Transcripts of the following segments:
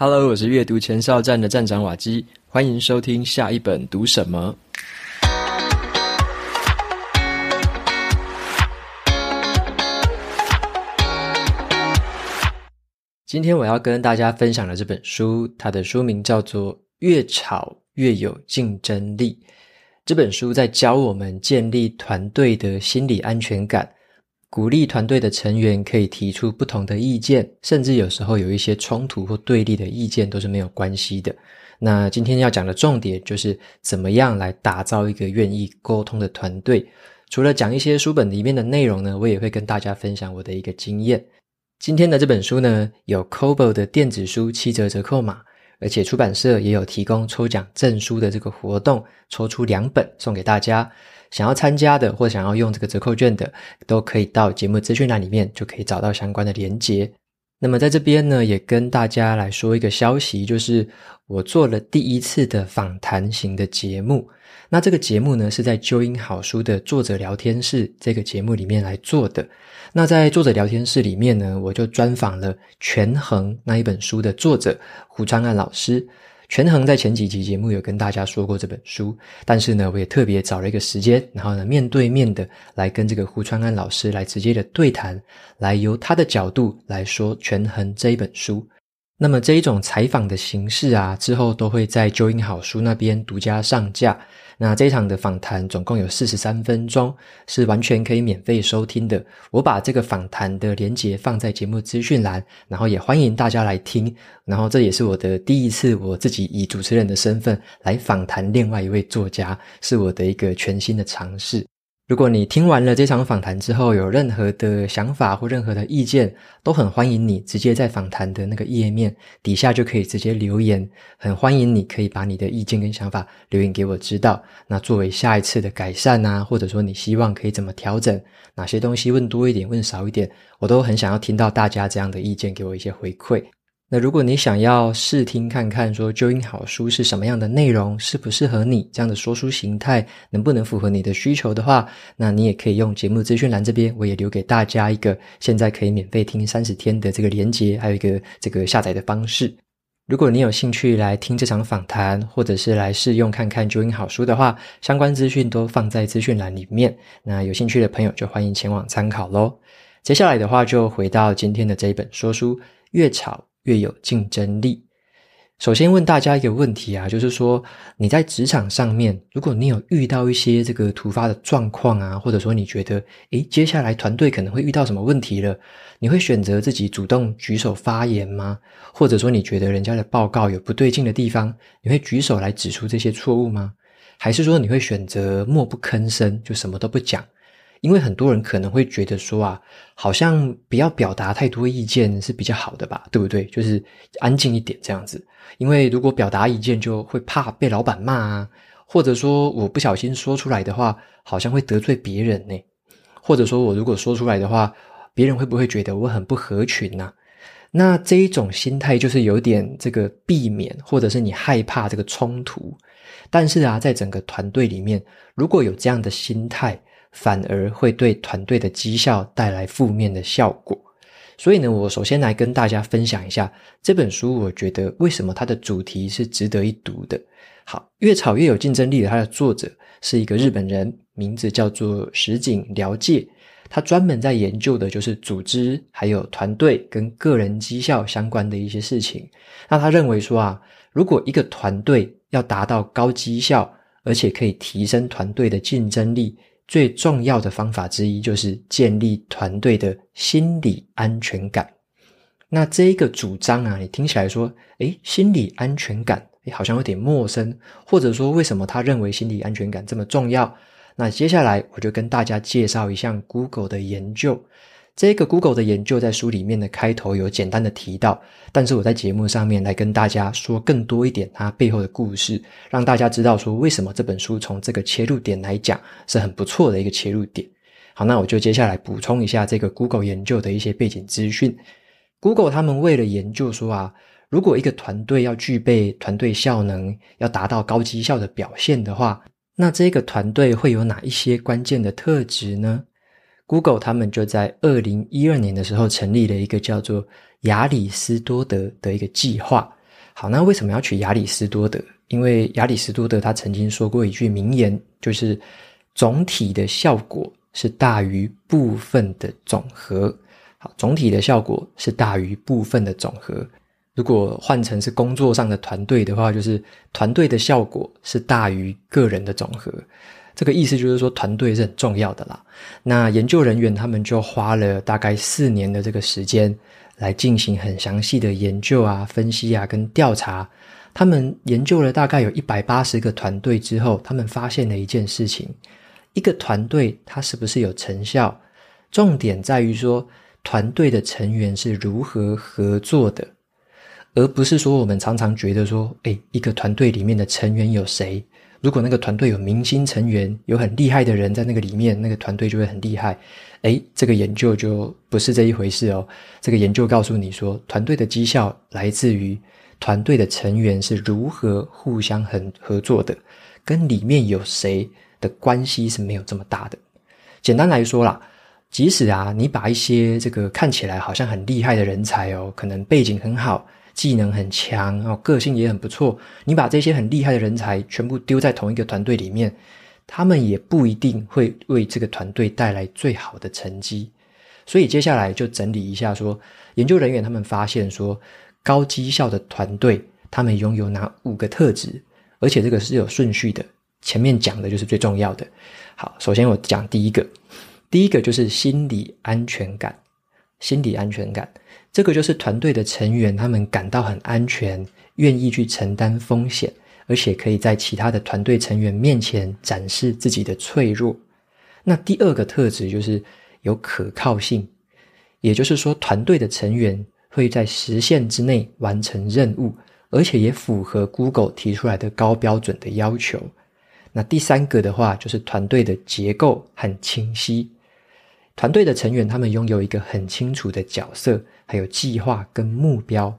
Hello，我是阅读前哨站的站长瓦基，欢迎收听下一本读什么。今天我要跟大家分享的这本书，它的书名叫做《越吵越有竞争力》。这本书在教我们建立团队的心理安全感。鼓励团队的成员可以提出不同的意见，甚至有时候有一些冲突或对立的意见都是没有关系的。那今天要讲的重点就是怎么样来打造一个愿意沟通的团队。除了讲一些书本里面的内容呢，我也会跟大家分享我的一个经验。今天的这本书呢，有 Kobo 的电子书七折折扣码，而且出版社也有提供抽奖赠书的这个活动，抽出两本送给大家。想要参加的或想要用这个折扣券的，都可以到节目资讯栏里面就可以找到相关的连接。那么在这边呢，也跟大家来说一个消息，就是我做了第一次的访谈型的节目。那这个节目呢，是在啾音好书的作者聊天室这个节目里面来做的。那在作者聊天室里面呢，我就专访了《权衡》那一本书的作者胡川岸老师。权衡在前几集节目有跟大家说过这本书，但是呢，我也特别找了一个时间，然后呢，面对面的来跟这个胡川安老师来直接的对谈，来由他的角度来说权衡这一本书。那么这一种采访的形式啊，之后都会在啾音好书那边独家上架。那这一场的访谈总共有四十三分钟，是完全可以免费收听的。我把这个访谈的连接放在节目资讯栏，然后也欢迎大家来听。然后这也是我的第一次，我自己以主持人的身份来访谈另外一位作家，是我的一个全新的尝试。如果你听完了这场访谈之后，有任何的想法或任何的意见，都很欢迎你直接在访谈的那个页面底下就可以直接留言。很欢迎你可以把你的意见跟想法留言给我知道。那作为下一次的改善啊，或者说你希望可以怎么调整，哪些东西问多一点，问少一点，我都很想要听到大家这样的意见，给我一些回馈。那如果你想要试听看看，说啾音好书是什么样的内容，适不适合你这样的说书形态，能不能符合你的需求的话，那你也可以用节目资讯栏这边，我也留给大家一个现在可以免费听三十天的这个连接，还有一个这个下载的方式。如果你有兴趣来听这场访谈，或者是来试用看看啾音好书的话，相关资讯都放在资讯栏里面。那有兴趣的朋友就欢迎前往参考喽。接下来的话，就回到今天的这一本说书，越吵越有竞争力。首先问大家一个问题啊，就是说你在职场上面，如果你有遇到一些这个突发的状况啊，或者说你觉得，诶，接下来团队可能会遇到什么问题了，你会选择自己主动举手发言吗？或者说你觉得人家的报告有不对劲的地方，你会举手来指出这些错误吗？还是说你会选择默不吭声，就什么都不讲？因为很多人可能会觉得说啊，好像不要表达太多意见是比较好的吧，对不对？就是安静一点这样子。因为如果表达意见，就会怕被老板骂啊，或者说我不小心说出来的话，好像会得罪别人呢。或者说我如果说出来的话，别人会不会觉得我很不合群呢？那这一种心态就是有点这个避免，或者是你害怕这个冲突。但是啊，在整个团队里面，如果有这样的心态，反而会对团队的绩效带来负面的效果。所以呢，我首先来跟大家分享一下这本书，我觉得为什么它的主题是值得一读的。好，越吵越有竞争力的，它的作者是一个日本人，名字叫做石井辽介。他专门在研究的就是组织还有团队跟个人绩效相关的一些事情。那他认为说啊，如果一个团队要达到高绩效，而且可以提升团队的竞争力。最重要的方法之一就是建立团队的心理安全感。那这一个主张啊，你听起来说，诶，心理安全感，诶，好像有点陌生，或者说为什么他认为心理安全感这么重要？那接下来我就跟大家介绍一项 Google 的研究。这个 Google 的研究在书里面的开头有简单的提到，但是我在节目上面来跟大家说更多一点它背后的故事，让大家知道说为什么这本书从这个切入点来讲是很不错的一个切入点。好，那我就接下来补充一下这个 Google 研究的一些背景资讯。Google 他们为了研究说啊，如果一个团队要具备团队效能，要达到高绩效的表现的话，那这个团队会有哪一些关键的特质呢？Google 他们就在二零一二年的时候成立了一个叫做亚里斯多德的一个计划。好，那为什么要取亚里士多德？因为亚里士多德他曾经说过一句名言，就是总体的效果是大于部分的总和。好，总体的效果是大于部分的总和。如果换成是工作上的团队的话，就是团队的效果是大于个人的总和。这个意思就是说，团队是很重要的啦。那研究人员他们就花了大概四年的这个时间，来进行很详细的研究啊、分析啊跟调查。他们研究了大概有一百八十个团队之后，他们发现了一件事情：一个团队它是不是有成效，重点在于说团队的成员是如何合作的，而不是说我们常常觉得说，诶，一个团队里面的成员有谁？如果那个团队有明星成员，有很厉害的人在那个里面，那个团队就会很厉害。诶，这个研究就不是这一回事哦。这个研究告诉你说，团队的绩效来自于团队的成员是如何互相很合作的，跟里面有谁的关系是没有这么大的。简单来说啦，即使啊，你把一些这个看起来好像很厉害的人才哦，可能背景很好。技能很强哦，个性也很不错。你把这些很厉害的人才全部丢在同一个团队里面，他们也不一定会为这个团队带来最好的成绩。所以接下来就整理一下说，说研究人员他们发现说，高绩效的团队他们拥有哪五个特质，而且这个是有顺序的。前面讲的就是最重要的。好，首先我讲第一个，第一个就是心理安全感，心理安全感。这个就是团队的成员，他们感到很安全，愿意去承担风险，而且可以在其他的团队成员面前展示自己的脆弱。那第二个特质就是有可靠性，也就是说，团队的成员会在时限之内完成任务，而且也符合 Google 提出来的高标准的要求。那第三个的话，就是团队的结构很清晰。团队的成员，他们拥有一个很清楚的角色，还有计划跟目标。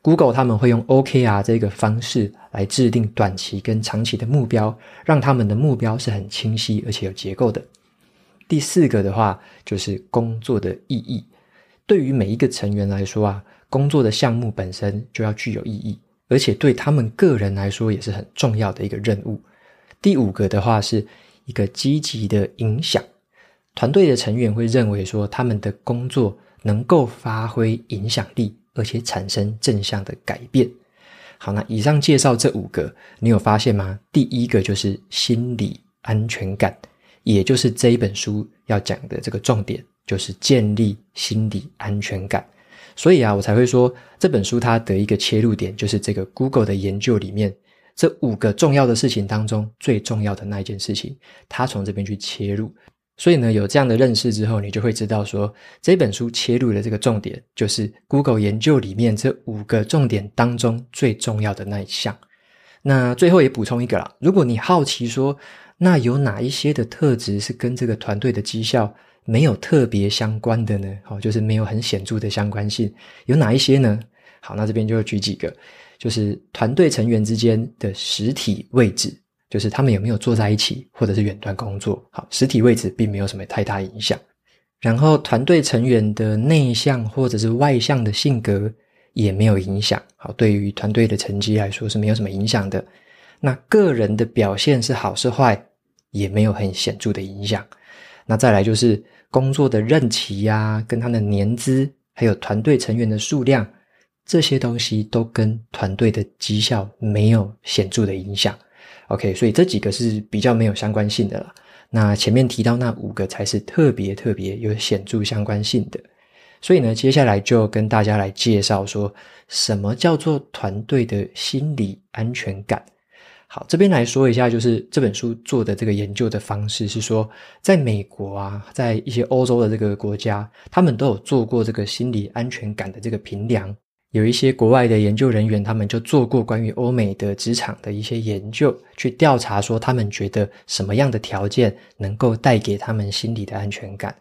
Google 他们会用 OKR 这个方式来制定短期跟长期的目标，让他们的目标是很清晰而且有结构的。第四个的话，就是工作的意义。对于每一个成员来说啊，工作的项目本身就要具有意义，而且对他们个人来说也是很重要的一个任务。第五个的话，是一个积极的影响。团队的成员会认为说，他们的工作能够发挥影响力，而且产生正向的改变。好，那以上介绍这五个，你有发现吗？第一个就是心理安全感，也就是这一本书要讲的这个重点，就是建立心理安全感。所以啊，我才会说这本书它的一个切入点，就是这个 Google 的研究里面这五个重要的事情当中最重要的那一件事情，它从这边去切入。所以呢，有这样的认识之后，你就会知道说，这本书切入的这个重点，就是 Google 研究里面这五个重点当中最重要的那一项。那最后也补充一个啦，如果你好奇说，那有哪一些的特质是跟这个团队的绩效没有特别相关的呢？哦，就是没有很显著的相关性，有哪一些呢？好，那这边就举几个，就是团队成员之间的实体位置。就是他们有没有坐在一起，或者是远端工作，好，实体位置并没有什么太大影响。然后团队成员的内向或者是外向的性格也没有影响，好，对于团队的成绩来说是没有什么影响的。那个人的表现是好是坏，也没有很显著的影响。那再来就是工作的任期呀，跟他的年资，还有团队成员的数量，这些东西都跟团队的绩效没有显著的影响。OK，所以这几个是比较没有相关性的了。那前面提到那五个才是特别特别有显著相关性的。所以呢，接下来就跟大家来介绍说，什么叫做团队的心理安全感。好，这边来说一下，就是这本书做的这个研究的方式是说，在美国啊，在一些欧洲的这个国家，他们都有做过这个心理安全感的这个评量。有一些国外的研究人员，他们就做过关于欧美的职场的一些研究，去调查说他们觉得什么样的条件能够带给他们心理的安全感。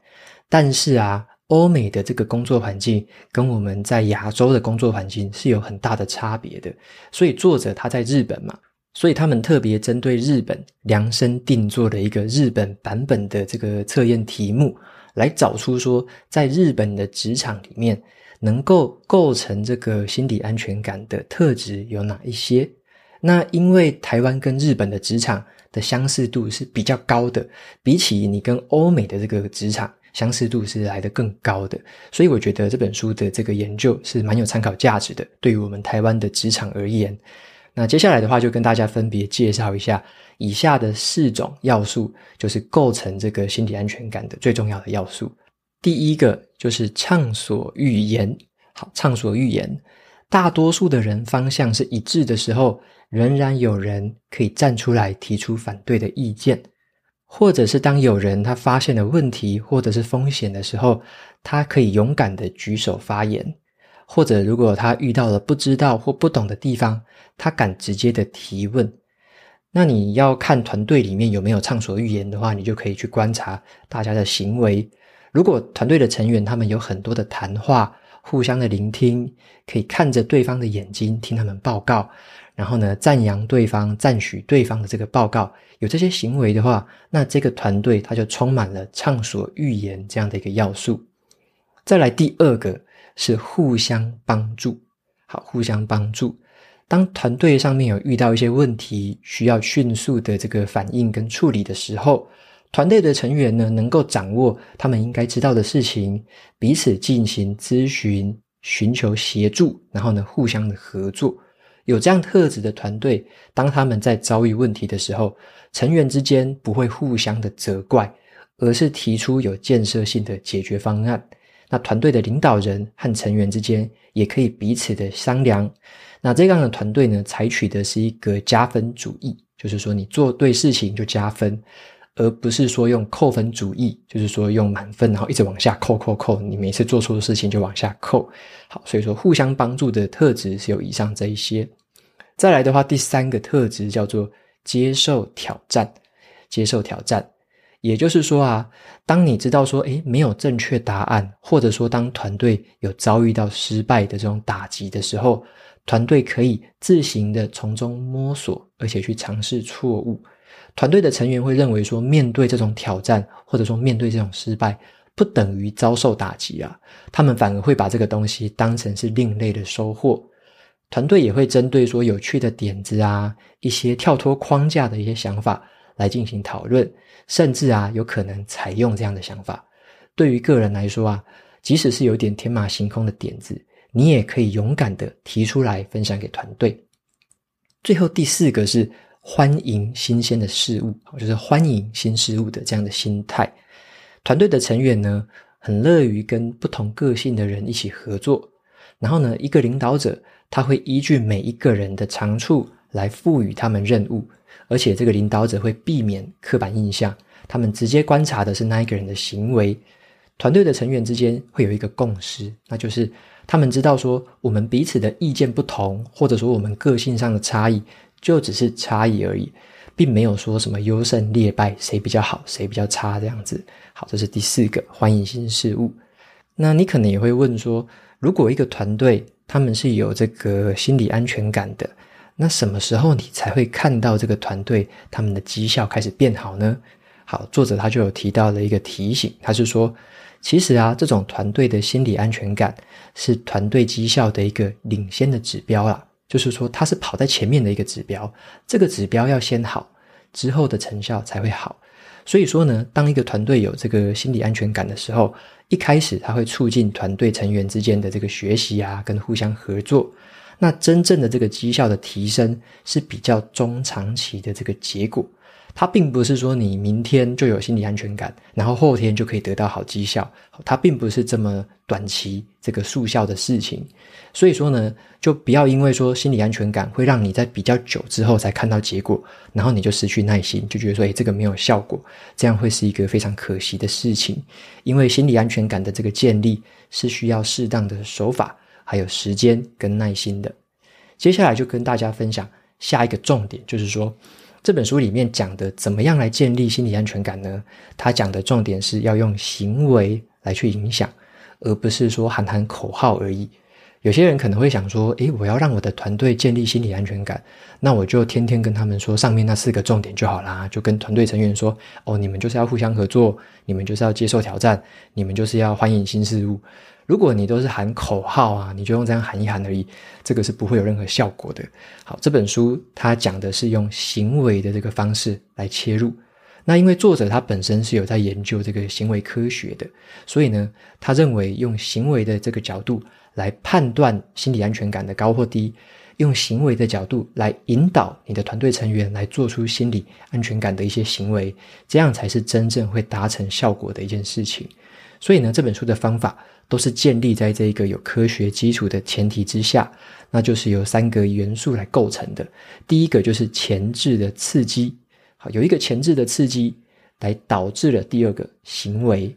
但是啊，欧美的这个工作环境跟我们在亚洲的工作环境是有很大的差别的。所以作者他在日本嘛，所以他们特别针对日本量身定做了一个日本版本的这个测验题目，来找出说在日本的职场里面。能够构成这个心理安全感的特质有哪一些？那因为台湾跟日本的职场的相似度是比较高的，比起你跟欧美的这个职场相似度是来得更高的，所以我觉得这本书的这个研究是蛮有参考价值的，对于我们台湾的职场而言。那接下来的话，就跟大家分别介绍一下以下的四种要素，就是构成这个心理安全感的最重要的要素。第一个就是畅所欲言。好，畅所欲言，大多数的人方向是一致的时候，仍然有人可以站出来提出反对的意见，或者是当有人他发现了问题或者是风险的时候，他可以勇敢的举手发言。或者，如果他遇到了不知道或不懂的地方，他敢直接的提问。那你要看团队里面有没有畅所欲言的话，你就可以去观察大家的行为。如果团队的成员他们有很多的谈话，互相的聆听，可以看着对方的眼睛听他们报告，然后呢，赞扬对方、赞许对方的这个报告，有这些行为的话，那这个团队它就充满了畅所欲言这样的一个要素。再来第二个。是互相帮助，好，互相帮助。当团队上面有遇到一些问题，需要迅速的这个反应跟处理的时候，团队的成员呢，能够掌握他们应该知道的事情，彼此进行咨询，寻求协助，然后呢，互相的合作。有这样特质的团队，当他们在遭遇问题的时候，成员之间不会互相的责怪，而是提出有建设性的解决方案。那团队的领导人和成员之间也可以彼此的商量。那这样的团队呢，采取的是一个加分主义，就是说你做对事情就加分，而不是说用扣分主义，就是说用满分然后一直往下扣扣扣，你每次做错的事情就往下扣。好，所以说互相帮助的特质是有以上这一些。再来的话，第三个特质叫做接受挑战，接受挑战。也就是说啊，当你知道说，诶，没有正确答案，或者说当团队有遭遇到失败的这种打击的时候，团队可以自行的从中摸索，而且去尝试错误。团队的成员会认为说，面对这种挑战，或者说面对这种失败，不等于遭受打击啊，他们反而会把这个东西当成是另类的收获。团队也会针对说有趣的点子啊，一些跳脱框架的一些想法来进行讨论。甚至啊，有可能采用这样的想法。对于个人来说啊，即使是有点天马行空的点子，你也可以勇敢的提出来分享给团队。最后第四个是欢迎新鲜的事物，就是欢迎新事物的这样的心态。团队的成员呢，很乐于跟不同个性的人一起合作。然后呢，一个领导者他会依据每一个人的长处来赋予他们任务。而且这个领导者会避免刻板印象，他们直接观察的是那一个人的行为。团队的成员之间会有一个共识，那就是他们知道说，我们彼此的意见不同，或者说我们个性上的差异，就只是差异而已，并没有说什么优胜劣败，谁比较好，谁比较差这样子。好，这是第四个，欢迎新事物。那你可能也会问说，如果一个团队他们是有这个心理安全感的，那什么时候你才会看到这个团队他们的绩效开始变好呢？好，作者他就有提到了一个提醒，他是说，其实啊，这种团队的心理安全感是团队绩效的一个领先的指标啦，就是说它是跑在前面的一个指标，这个指标要先好，之后的成效才会好。所以说呢，当一个团队有这个心理安全感的时候，一开始它会促进团队成员之间的这个学习啊，跟互相合作。那真正的这个绩效的提升是比较中长期的这个结果，它并不是说你明天就有心理安全感，然后后天就可以得到好绩效，它并不是这么短期这个速效的事情。所以说呢，就不要因为说心理安全感会让你在比较久之后才看到结果，然后你就失去耐心，就觉得说，诶，这个没有效果，这样会是一个非常可惜的事情。因为心理安全感的这个建立是需要适当的手法。还有时间跟耐心的，接下来就跟大家分享下一个重点，就是说这本书里面讲的怎么样来建立心理安全感呢？他讲的重点是要用行为来去影响，而不是说喊喊口号而已。有些人可能会想说，诶，我要让我的团队建立心理安全感，那我就天天跟他们说上面那四个重点就好啦，就跟团队成员说，哦，你们就是要互相合作，你们就是要接受挑战，你们就是要欢迎新事物。如果你都是喊口号啊，你就用这样喊一喊而已，这个是不会有任何效果的。好，这本书它讲的是用行为的这个方式来切入。那因为作者他本身是有在研究这个行为科学的，所以呢，他认为用行为的这个角度来判断心理安全感的高或低，用行为的角度来引导你的团队成员来做出心理安全感的一些行为，这样才是真正会达成效果的一件事情。所以呢，这本书的方法都是建立在这个有科学基础的前提之下，那就是由三个元素来构成的。第一个就是前置的刺激。好，有一个前置的刺激，来导致了第二个行为。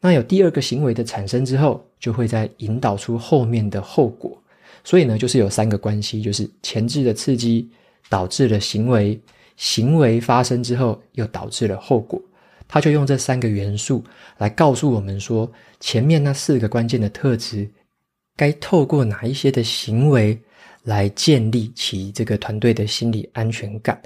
那有第二个行为的产生之后，就会在引导出后面的后果。所以呢，就是有三个关系，就是前置的刺激导致了行为，行为发生之后又导致了后果。他就用这三个元素来告诉我们说，前面那四个关键的特质，该透过哪一些的行为来建立起这个团队的心理安全感。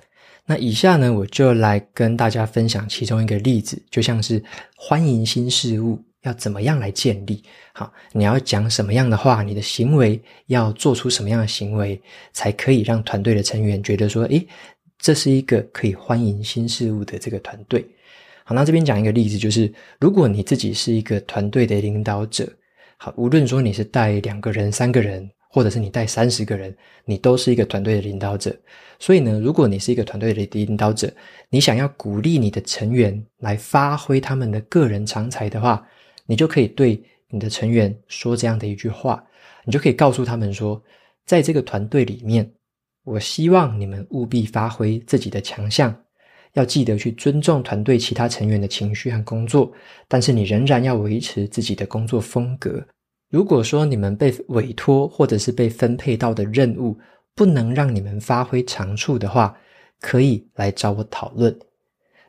那以下呢，我就来跟大家分享其中一个例子，就像是欢迎新事物要怎么样来建立。好，你要讲什么样的话，你的行为要做出什么样的行为，才可以让团队的成员觉得说，诶，这是一个可以欢迎新事物的这个团队。好，那这边讲一个例子，就是如果你自己是一个团队的领导者，好，无论说你是带两个人、三个人。或者是你带三十个人，你都是一个团队的领导者。所以呢，如果你是一个团队的领导者，你想要鼓励你的成员来发挥他们的个人长才的话，你就可以对你的成员说这样的一句话，你就可以告诉他们说，在这个团队里面，我希望你们务必发挥自己的强项，要记得去尊重团队其他成员的情绪和工作，但是你仍然要维持自己的工作风格。如果说你们被委托或者是被分配到的任务不能让你们发挥长处的话，可以来找我讨论。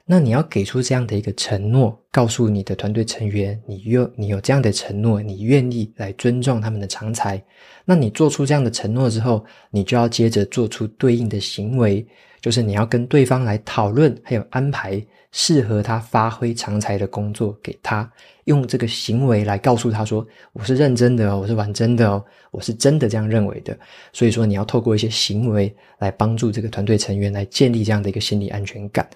那你要给出这样的一个承诺，告诉你的团队成员，你有你有这样的承诺，你愿意来尊重他们的长才。那你做出这样的承诺之后，你就要接着做出对应的行为，就是你要跟对方来讨论，还有安排适合他发挥长才的工作给他。用这个行为来告诉他说：“我是认真的哦，我是玩真的哦，我是真的这样认为的。”所以说，你要透过一些行为来帮助这个团队成员来建立这样的一个心理安全感。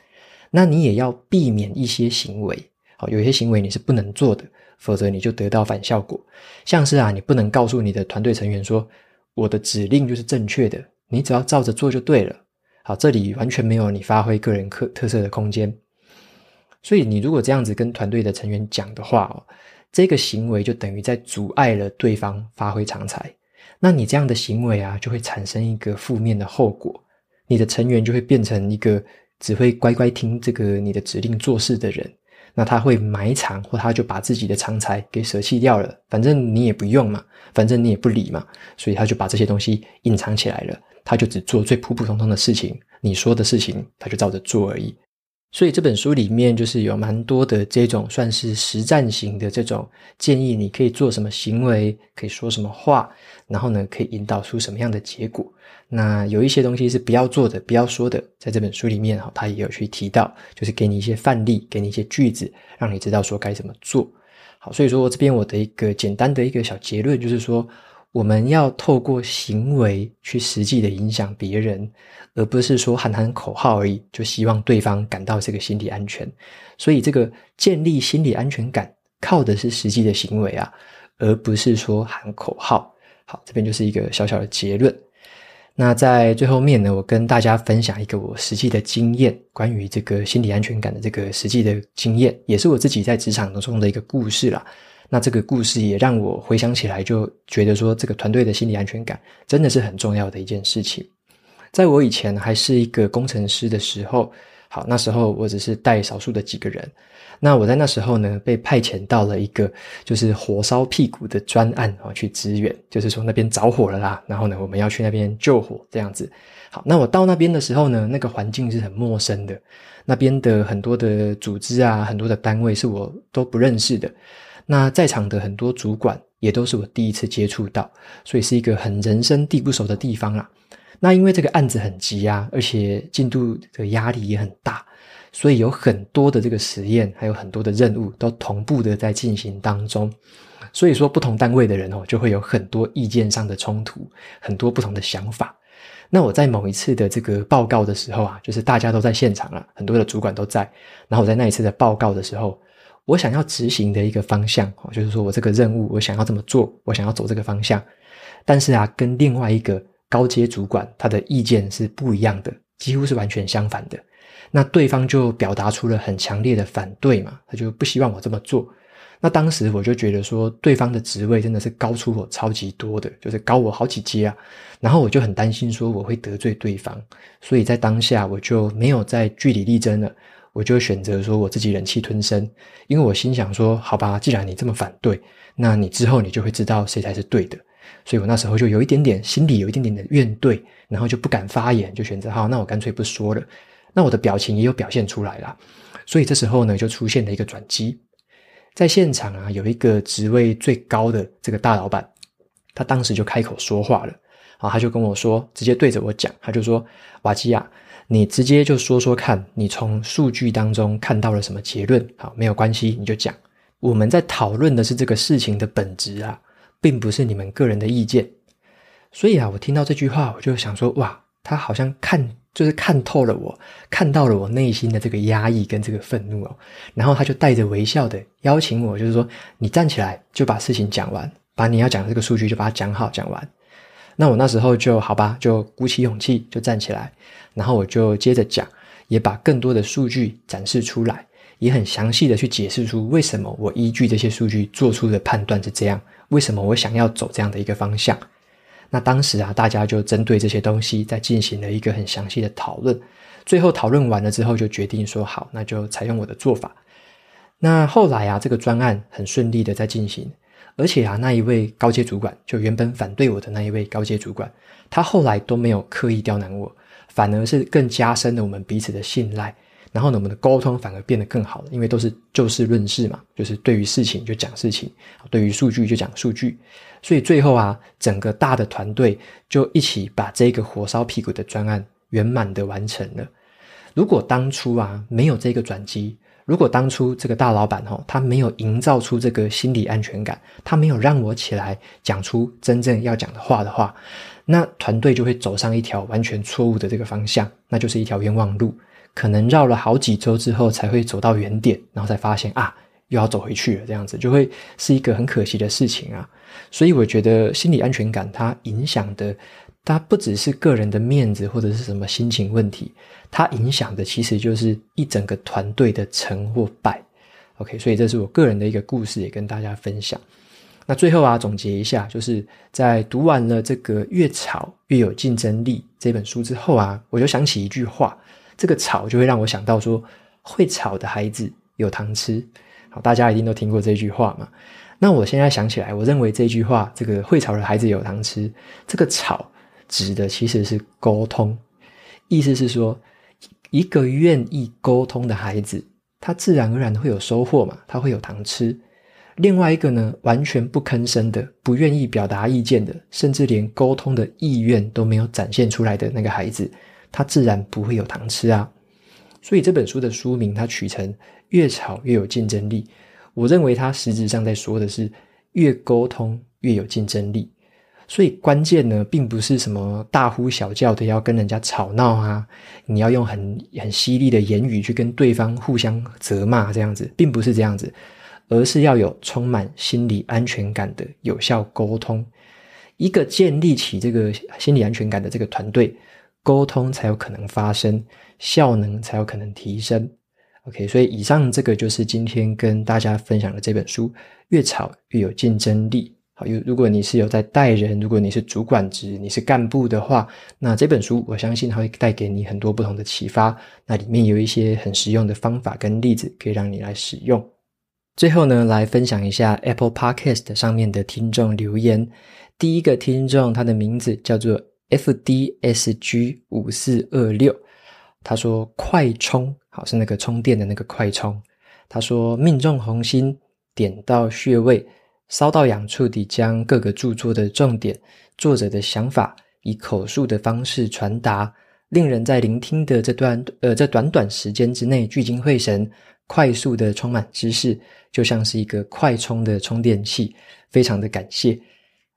那你也要避免一些行为，好，有些行为你是不能做的，否则你就得到反效果。像是啊，你不能告诉你的团队成员说：“我的指令就是正确的，你只要照着做就对了。”好，这里完全没有你发挥个人特特色的空间。所以，你如果这样子跟团队的成员讲的话哦，这个行为就等于在阻碍了对方发挥长才。那你这样的行为啊，就会产生一个负面的后果，你的成员就会变成一个只会乖乖听这个你的指令做事的人。那他会埋藏，或他就把自己的长才给舍弃掉了。反正你也不用嘛，反正你也不理嘛，所以他就把这些东西隐藏起来了。他就只做最普普通通的事情，你说的事情，他就照着做而已。所以这本书里面就是有蛮多的这种算是实战型的这种建议，你可以做什么行为，可以说什么话，然后呢，可以引导出什么样的结果。那有一些东西是不要做的、不要说的，在这本书里面哈，他也有去提到，就是给你一些范例，给你一些句子，让你知道说该怎么做。好，所以说这边我的一个简单的一个小结论就是说，我们要透过行为去实际的影响别人，而不是说喊喊口号而已，就希望对方感到这个心理安全。所以，这个建立心理安全感靠的是实际的行为啊，而不是说喊口号。好，这边就是一个小小的结论。那在最后面呢，我跟大家分享一个我实际的经验，关于这个心理安全感的这个实际的经验，也是我自己在职场当中的一个故事啦。那这个故事也让我回想起来，就觉得说，这个团队的心理安全感真的是很重要的一件事情。在我以前还是一个工程师的时候，好，那时候我只是带少数的几个人。那我在那时候呢，被派遣到了一个就是火烧屁股的专案啊，去支援，就是说那边着火了啦，然后呢，我们要去那边救火这样子。好，那我到那边的时候呢，那个环境是很陌生的，那边的很多的组织啊，很多的单位是我都不认识的。那在场的很多主管也都是我第一次接触到，所以是一个很人生地不熟的地方啦。那因为这个案子很急啊，而且进度的压力也很大，所以有很多的这个实验，还有很多的任务都同步的在进行当中。所以说，不同单位的人哦，就会有很多意见上的冲突，很多不同的想法。那我在某一次的这个报告的时候啊，就是大家都在现场了，很多的主管都在。然后我在那一次的报告的时候，我想要执行的一个方向哦，就是说我这个任务，我想要这么做，我想要走这个方向。但是啊，跟另外一个高阶主管他的意见是不一样的，几乎是完全相反的。那对方就表达出了很强烈的反对嘛，他就不希望我这么做。那当时我就觉得说，对方的职位真的是高出我超级多的，就是高我好几阶啊。然后我就很担心说我会得罪对方，所以在当下我就没有再据理力争了，我就选择说我自己忍气吞声，因为我心想说，好吧，既然你这么反对，那你之后你就会知道谁才是对的。所以我那时候就有一点点心里有一点点的怨怼，然后就不敢发言，就选择好，那我干脆不说了。那我的表情也有表现出来啦，所以这时候呢，就出现了一个转机。在现场啊，有一个职位最高的这个大老板，他当时就开口说话了啊，他就跟我说，直接对着我讲，他就说：“瓦基亚，你直接就说说看，你从数据当中看到了什么结论？好，没有关系，你就讲。我们在讨论的是这个事情的本质啊，并不是你们个人的意见。所以啊，我听到这句话，我就想说，哇，他好像看。”就是看透了我，看到了我内心的这个压抑跟这个愤怒哦，然后他就带着微笑的邀请我，就是说你站起来就把事情讲完，把你要讲的这个数据就把它讲好讲完。那我那时候就好吧，就鼓起勇气就站起来，然后我就接着讲，也把更多的数据展示出来，也很详细的去解释出为什么我依据这些数据做出的判断是这样，为什么我想要走这样的一个方向。那当时啊，大家就针对这些东西在进行了一个很详细的讨论。最后讨论完了之后，就决定说好，那就采用我的做法。那后来啊，这个专案很顺利的在进行，而且啊，那一位高阶主管，就原本反对我的那一位高阶主管，他后来都没有刻意刁难我，反而是更加深了我们彼此的信赖。然后呢，我们的沟通反而变得更好了，因为都是就事论事嘛，就是对于事情就讲事情，对于数据就讲数据。所以最后啊，整个大的团队就一起把这个火烧屁股的专案圆满的完成了。如果当初啊没有这个转机，如果当初这个大老板齁他没有营造出这个心理安全感，他没有让我起来讲出真正要讲的话的话，那团队就会走上一条完全错误的这个方向，那就是一条冤枉路。可能绕了好几周之后才会走到原点，然后才发现啊，又要走回去了，这样子就会是一个很可惜的事情啊。所以我觉得心理安全感它影响的，它不只是个人的面子或者是什么心情问题，它影响的其实就是一整个团队的成或败。OK，所以这是我个人的一个故事，也跟大家分享。那最后啊，总结一下，就是在读完了这个《越吵越有竞争力》这本书之后啊，我就想起一句话。这个吵就会让我想到说，会吵的孩子有糖吃。好，大家一定都听过这句话嘛。那我现在想起来，我认为这句话，这个会吵的孩子有糖吃，这个吵指的其实是沟通，意思是说，一个愿意沟通的孩子，他自然而然会有收获嘛，他会有糖吃。另外一个呢，完全不吭声的，不愿意表达意见的，甚至连沟通的意愿都没有展现出来的那个孩子。他自然不会有糖吃啊，所以这本书的书名它取成“越吵越有竞争力”。我认为它实质上在说的是越沟通越有竞争力。所以关键呢，并不是什么大呼小叫的要跟人家吵闹啊，你要用很很犀利的言语去跟对方互相责骂这样子，并不是这样子，而是要有充满心理安全感的有效沟通。一个建立起这个心理安全感的这个团队。沟通才有可能发生，效能才有可能提升。OK，所以以上这个就是今天跟大家分享的这本书，越吵越有竞争力。好，有如果你是有在带人，如果你是主管职，你是干部的话，那这本书我相信它会带给你很多不同的启发。那里面有一些很实用的方法跟例子，可以让你来使用。最后呢，来分享一下 Apple Podcast 上面的听众留言。第一个听众，他的名字叫做。FDSG 五四二六，他说快充，好，是那个充电的那个快充。他说命中红心，点到穴位，烧到痒处地将各个著作的重点、作者的想法以口述的方式传达，令人在聆听的这段呃这短短时间之内聚精会神，快速的充满知识，就像是一个快充的充电器，非常的感谢。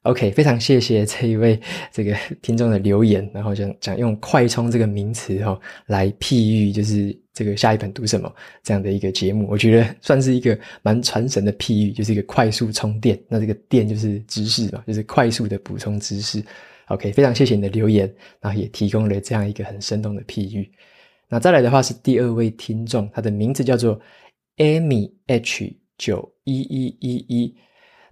OK，非常谢谢这一位这个听众的留言，然后想讲用“快充”这个名词哈来譬喻，就是这个下一本读什么这样的一个节目，我觉得算是一个蛮传神的譬喻，就是一个快速充电。那这个电就是知识嘛，就是快速的补充知识。OK，非常谢谢你的留言，然后也提供了这样一个很生动的譬喻。那再来的话是第二位听众，他的名字叫做 Amy H 九一一一一，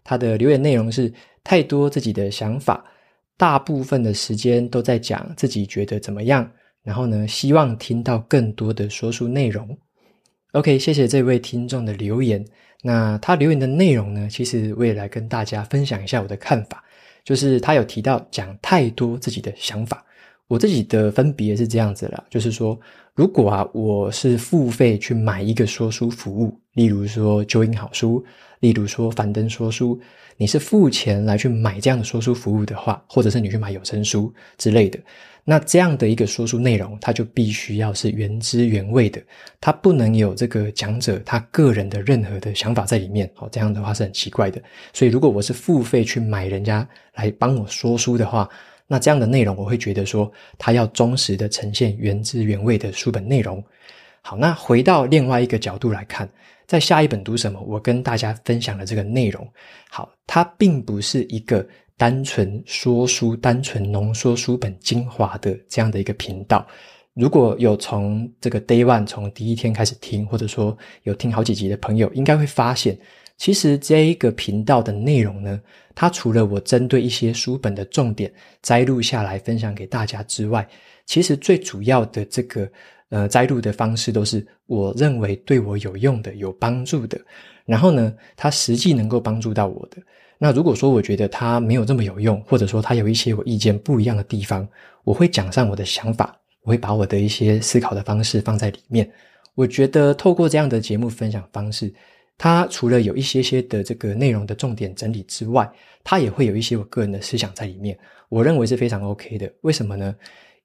他的留言内容是。太多自己的想法，大部分的时间都在讲自己觉得怎么样，然后呢，希望听到更多的说书内容。OK，谢谢这位听众的留言。那他留言的内容呢，其实我也来跟大家分享一下我的看法，就是他有提到讲太多自己的想法，我自己的分别是这样子啦，就是说，如果啊，我是付费去买一个说书服务，例如说九印好书，例如说樊登说书。你是付钱来去买这样的说书服务的话，或者是你去买有声书之类的，那这样的一个说书内容，它就必须要是原汁原味的，它不能有这个讲者他个人的任何的想法在里面，哦，这样的话是很奇怪的。所以如果我是付费去买人家来帮我说书的话，那这样的内容我会觉得说，它要忠实的呈现原汁原味的书本内容。好，那回到另外一个角度来看。在下一本读什么？我跟大家分享的这个内容，好，它并不是一个单纯说书、单纯浓缩书本精华的这样的一个频道。如果有从这个 Day One 从第一天开始听，或者说有听好几集的朋友，应该会发现，其实这一个频道的内容呢，它除了我针对一些书本的重点摘录下来分享给大家之外，其实最主要的这个。呃，摘录的方式都是我认为对我有用的、有帮助的。然后呢，它实际能够帮助到我的。那如果说我觉得它没有这么有用，或者说它有一些我意见不一样的地方，我会讲上我的想法，我会把我的一些思考的方式放在里面。我觉得透过这样的节目分享方式，它除了有一些些的这个内容的重点整理之外，它也会有一些我个人的思想在里面。我认为是非常 OK 的。为什么呢？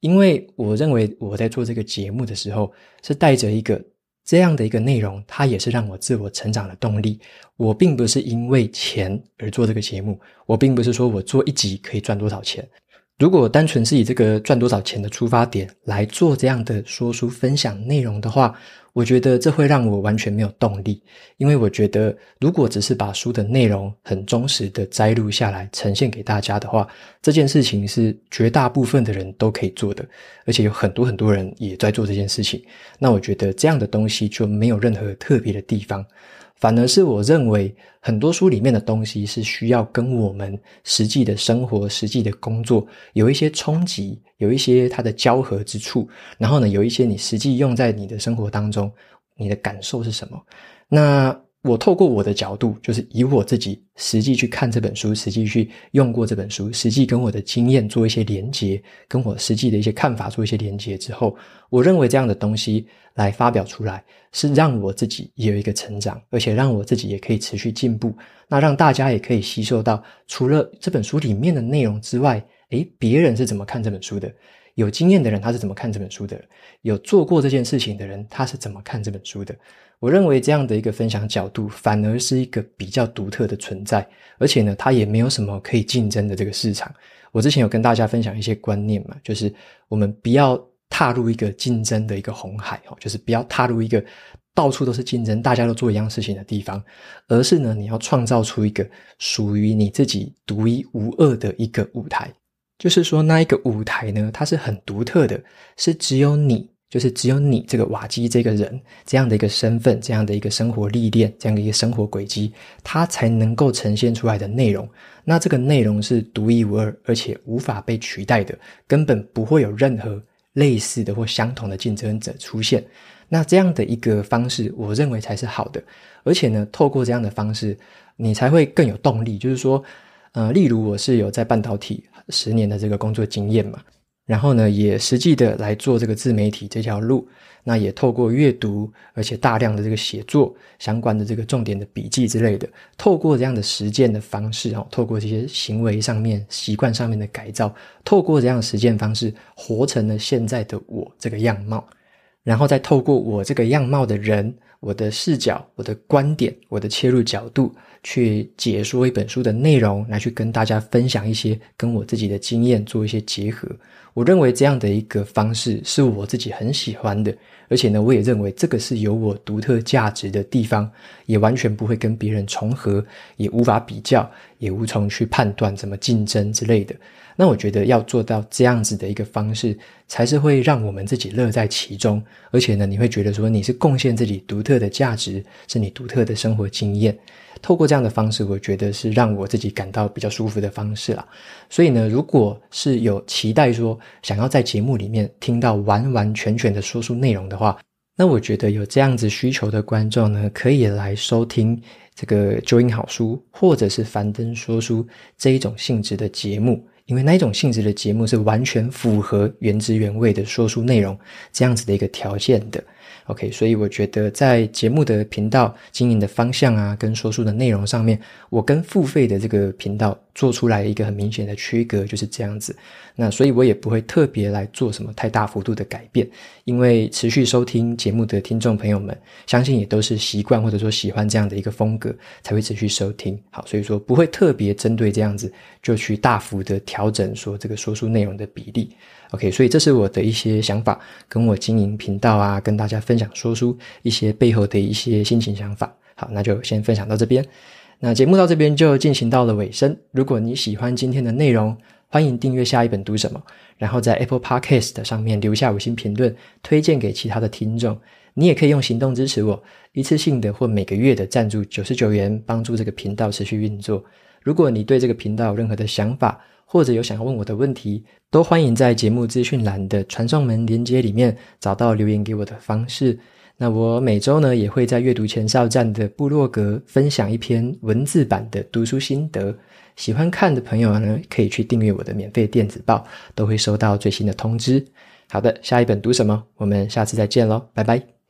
因为我认为我在做这个节目的时候，是带着一个这样的一个内容，它也是让我自我成长的动力。我并不是因为钱而做这个节目，我并不是说我做一集可以赚多少钱。如果单纯是以这个赚多少钱的出发点来做这样的说书分享内容的话，我觉得这会让我完全没有动力，因为我觉得如果只是把书的内容很忠实的摘录下来呈现给大家的话，这件事情是绝大部分的人都可以做的，而且有很多很多人也在做这件事情。那我觉得这样的东西就没有任何特别的地方。反而是我认为很多书里面的东西是需要跟我们实际的生活、实际的工作有一些冲击，有一些它的交合之处。然后呢，有一些你实际用在你的生活当中，你的感受是什么？那。我透过我的角度，就是以我自己实际去看这本书，实际去用过这本书，实际跟我的经验做一些连接，跟我实际的一些看法做一些连接之后，我认为这样的东西来发表出来，是让我自己也有一个成长，而且让我自己也可以持续进步。那让大家也可以吸收到，除了这本书里面的内容之外，诶，别人是怎么看这本书的？有经验的人他是怎么看这本书的？有做过这件事情的人他是怎么看这本书的？我认为这样的一个分享角度，反而是一个比较独特的存在，而且呢，它也没有什么可以竞争的这个市场。我之前有跟大家分享一些观念嘛，就是我们不要踏入一个竞争的一个红海哦，就是不要踏入一个到处都是竞争、大家都做一样事情的地方，而是呢，你要创造出一个属于你自己独一无二的一个舞台。就是说，那一个舞台呢，它是很独特的，是只有你。就是只有你这个瓦基这个人这样的一个身份，这样的一个生活历练，这样的一个生活轨迹，它才能够呈现出来的内容。那这个内容是独一无二，而且无法被取代的，根本不会有任何类似的或相同的竞争者出现。那这样的一个方式，我认为才是好的。而且呢，透过这样的方式，你才会更有动力。就是说，呃，例如我是有在半导体十年的这个工作经验嘛。然后呢，也实际的来做这个自媒体这条路。那也透过阅读，而且大量的这个写作相关的这个重点的笔记之类的，透过这样的实践的方式哦，透过这些行为上面、习惯上面的改造，透过这样的实践方式，活成了现在的我这个样貌。然后再透过我这个样貌的人，我的视角、我的观点、我的切入角度，去解说一本书的内容，来去跟大家分享一些跟我自己的经验做一些结合。我认为这样的一个方式是我自己很喜欢的。而且呢，我也认为这个是有我独特价值的地方，也完全不会跟别人重合，也无法比较，也无从去判断怎么竞争之类的。那我觉得要做到这样子的一个方式，才是会让我们自己乐在其中。而且呢，你会觉得说你是贡献自己独特的价值，是你独特的生活经验。透过这样的方式，我觉得是让我自己感到比较舒服的方式啦。所以呢，如果是有期待说想要在节目里面听到完完全全的说书内容的话，那我觉得有这样子需求的观众呢，可以来收听这个九引好书或者是樊登说书这一种性质的节目，因为那一种性质的节目是完全符合原汁原味的说书内容这样子的一个条件的。OK，所以我觉得在节目的频道经营的方向啊，跟说书的内容上面，我跟付费的这个频道做出来一个很明显的区隔，就是这样子。那所以我也不会特别来做什么太大幅度的改变，因为持续收听节目的听众朋友们，相信也都是习惯或者说喜欢这样的一个风格，才会持续收听。好，所以说不会特别针对这样子就去大幅的调整说这个说书内容的比例。OK，所以这是我的一些想法，跟我经营频道啊，跟大家分享说书一些背后的一些心情想法。好，那就先分享到这边。那节目到这边就进行到了尾声。如果你喜欢今天的内容，欢迎订阅下一本读什么，然后在 Apple Podcast 上面留下五星评论，推荐给其他的听众。你也可以用行动支持我，一次性的或每个月的赞助九十九元，帮助这个频道持续运作。如果你对这个频道有任何的想法，或者有想要问我的问题，都欢迎在节目资讯栏的传送门连接里面找到留言给我的方式。那我每周呢也会在阅读前哨站的部落格分享一篇文字版的读书心得，喜欢看的朋友呢可以去订阅我的免费电子报，都会收到最新的通知。好的，下一本读什么？我们下次再见喽，拜拜。